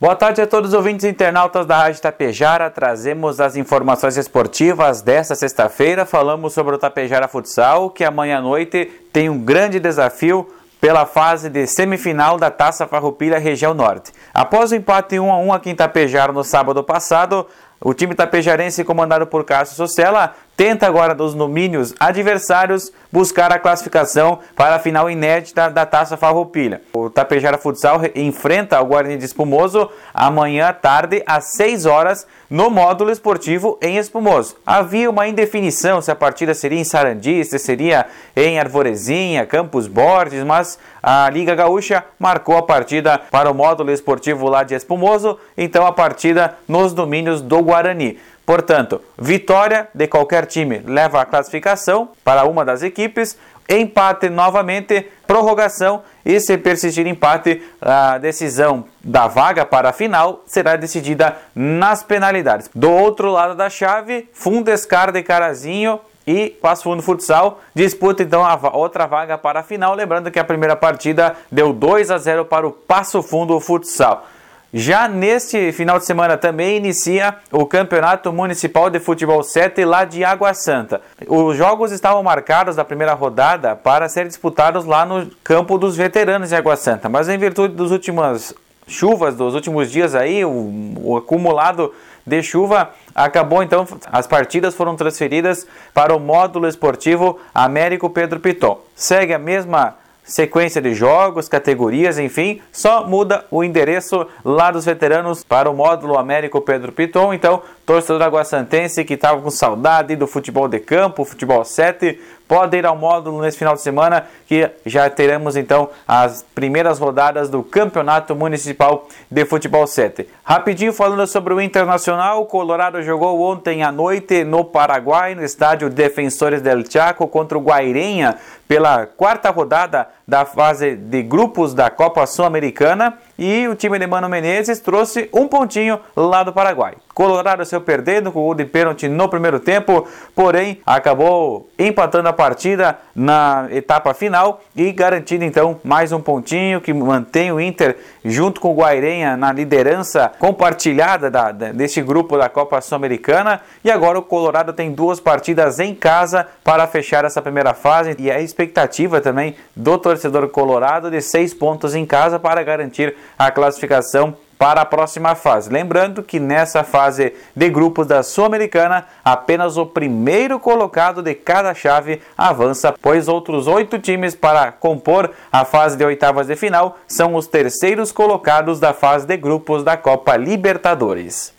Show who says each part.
Speaker 1: Boa tarde a todos os ouvintes internautas da Rádio Tapejara. Trazemos as informações esportivas desta sexta-feira. Falamos sobre o Tapejara Futsal, que amanhã à noite tem um grande desafio pela fase de semifinal da Taça Farroupilha Região Norte. Após o empate 1 a 1 aqui em Tapejara no sábado passado, o time tapejarense comandado por Cássio Socella tenta agora dos domínios adversários buscar a classificação para a final inédita da Taça Farroupilha. O Tapejara Futsal enfrenta o Guarani de Espumoso amanhã à tarde às 6 horas no módulo esportivo em Espumoso. Havia uma indefinição se a partida seria em Sarandi, se seria em Arvorezinha, Campos Borges, mas a Liga Gaúcha marcou a partida para o módulo esportivo lá de Espumoso, então a partida nos domínios do Guarani. Portanto, vitória de qualquer time leva a classificação para uma das equipes, empate novamente, prorrogação e se persistir empate, a decisão da vaga para a final será decidida nas penalidades. Do outro lado da chave, Fundescar de Carazinho e Passo Fundo Futsal disputa então a outra vaga para a final, lembrando que a primeira partida deu 2 a 0 para o Passo Fundo Futsal. Já neste final de semana também inicia o Campeonato Municipal de Futebol 7 lá de Água Santa. Os jogos estavam marcados da primeira rodada para serem disputados lá no campo dos veteranos de Água Santa, mas em virtude das últimas chuvas dos últimos dias aí, o, o acumulado de chuva acabou então as partidas foram transferidas para o módulo esportivo Américo Pedro Piton. Segue a mesma sequência de jogos, categorias, enfim, só muda o endereço lá dos veteranos para o módulo Américo Pedro Piton. Então, torcedor aguaçantense que estava com saudade do futebol de campo, futebol 7, pode ir ao módulo nesse final de semana que já teremos então as primeiras rodadas do Campeonato Municipal de Futebol 7. Rapidinho falando sobre o Internacional, o Colorado jogou ontem à noite no Paraguai, no estádio Defensores del Chaco contra o Guairenha pela quarta rodada da fase de grupos da Copa Sul-Americana e o time de Mano Menezes trouxe um pontinho lá do Paraguai. Colorado saiu perdendo com o gol de pênalti no primeiro tempo, porém acabou empatando a partida na etapa final e garantindo então mais um pontinho que mantém o Inter junto com o Guairenha na liderança compartilhada da, deste grupo da Copa Sul-Americana. E agora o Colorado tem duas partidas em casa para fechar essa primeira fase e a expectativa também do torcedor torcedor colorado de seis pontos em casa para garantir a classificação para a próxima fase. Lembrando que nessa fase de grupos da Sul-Americana, apenas o primeiro colocado de cada chave avança, pois outros oito times para compor a fase de oitavas de final são os terceiros colocados da fase de grupos da Copa Libertadores.